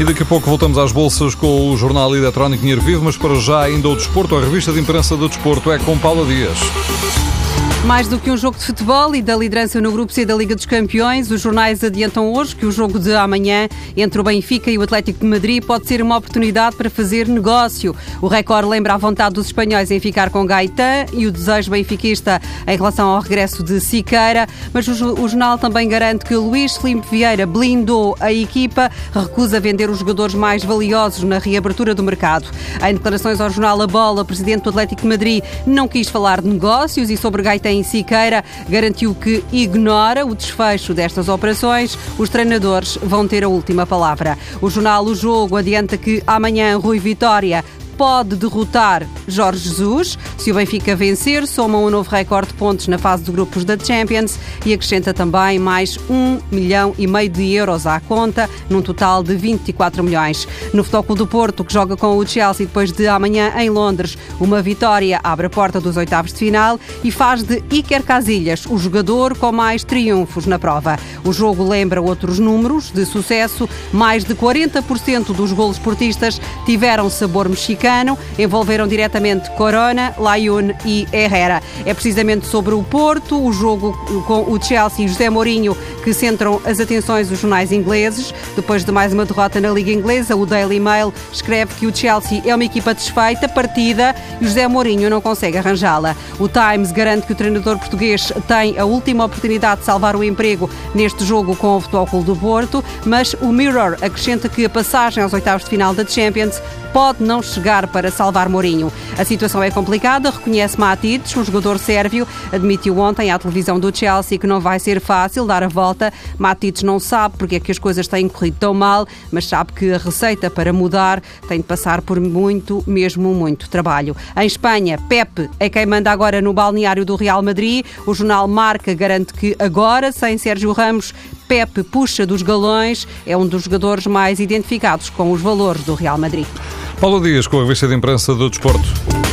E daqui a pouco voltamos às bolsas com o jornal eletrónico Dinheiro Vivo, mas para já ainda o desporto, a revista de imprensa do desporto é com Paula Dias. Mais do que um jogo de futebol e da liderança no Grupo C da Liga dos Campeões, os jornais adiantam hoje que o jogo de amanhã entre o Benfica e o Atlético de Madrid pode ser uma oportunidade para fazer negócio. O Record lembra a vontade dos espanhóis em ficar com Gaetan e o desejo benfiquista em relação ao regresso de Siqueira, mas o, jornal também garante que Luís Filipe Vieira blindou a equipa, recusa vender os jogadores mais valiosos na reabertura do mercado. Em declarações ao jornal A Bola, o presidente do Atlético de Madrid não quis falar de negócios e sobre Gaetan em Siqueira garantiu que ignora o desfecho destas operações. Os treinadores vão ter a última palavra. O jornal O Jogo adianta que amanhã Rui Vitória pode derrotar Jorge Jesus. Se o Benfica vencer, soma um novo recorde de pontos na fase de grupos da Champions e acrescenta também mais um milhão e meio de euros à conta, num total de 24 milhões. No Futebol do Porto, que joga com o Chelsea depois de amanhã em Londres, uma vitória abre a porta dos oitavos de final e faz de Iker Casillas o jogador com mais triunfos na prova. O jogo lembra outros números de sucesso. Mais de 40% dos golos portistas tiveram sabor mexicano envolveram diretamente Corona, Layun e Herrera. É precisamente sobre o Porto, o jogo com o Chelsea e José Mourinho que centram as atenções dos jornais ingleses. Depois de mais uma derrota na Liga Inglesa, o Daily Mail escreve que o Chelsea é uma equipa desfeita, partida, e José Mourinho não consegue arranjá-la. O Times garante que o treinador português tem a última oportunidade de salvar o emprego neste jogo com o Futebol do Porto, mas o Mirror acrescenta que a passagem aos oitavos de final da Champions pode não chegar para salvar Mourinho. A situação é complicada, reconhece Matites, o jogador sérvio, admitiu ontem à televisão do Chelsea que não vai ser fácil dar a volta. Matites não sabe porque é que as coisas têm corrido tão mal, mas sabe que a receita para mudar tem de passar por muito, mesmo muito trabalho. Em Espanha, Pepe é quem manda agora no balneário do Real Madrid. O jornal Marca garante que agora, sem Sérgio Ramos, Pepe puxa dos galões, é um dos jogadores mais identificados com os valores do Real Madrid. Paulo Dias com a revista de imprensa do Desporto.